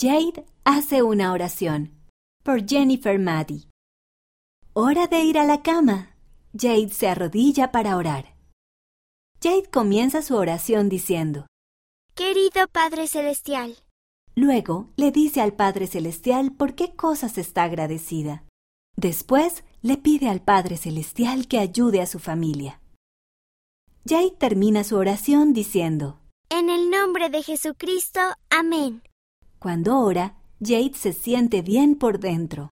Jade hace una oración por Jennifer Maddy. Hora de ir a la cama. Jade se arrodilla para orar. Jade comienza su oración diciendo, Querido Padre Celestial, Luego le dice al Padre Celestial por qué cosas está agradecida. Después le pide al Padre Celestial que ayude a su familia. Jade termina su oración diciendo, en el nombre de Jesucristo, amén. Cuando ora, Jade se siente bien por dentro.